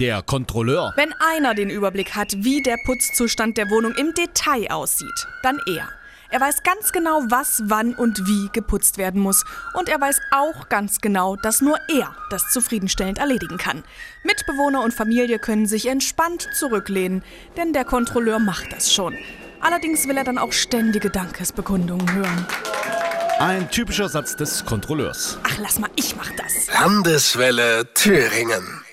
Der Kontrolleur. Wenn einer den Überblick hat, wie der Putzzustand der Wohnung im Detail aussieht, dann er. Er weiß ganz genau, was, wann und wie geputzt werden muss. Und er weiß auch ganz genau, dass nur er das zufriedenstellend erledigen kann. Mitbewohner und Familie können sich entspannt zurücklehnen, denn der Kontrolleur macht das schon. Allerdings will er dann auch ständige Dankesbekundungen hören. Ein typischer Satz des Kontrolleurs. Ach, lass mal, ich mach das. Landeswelle Thüringen.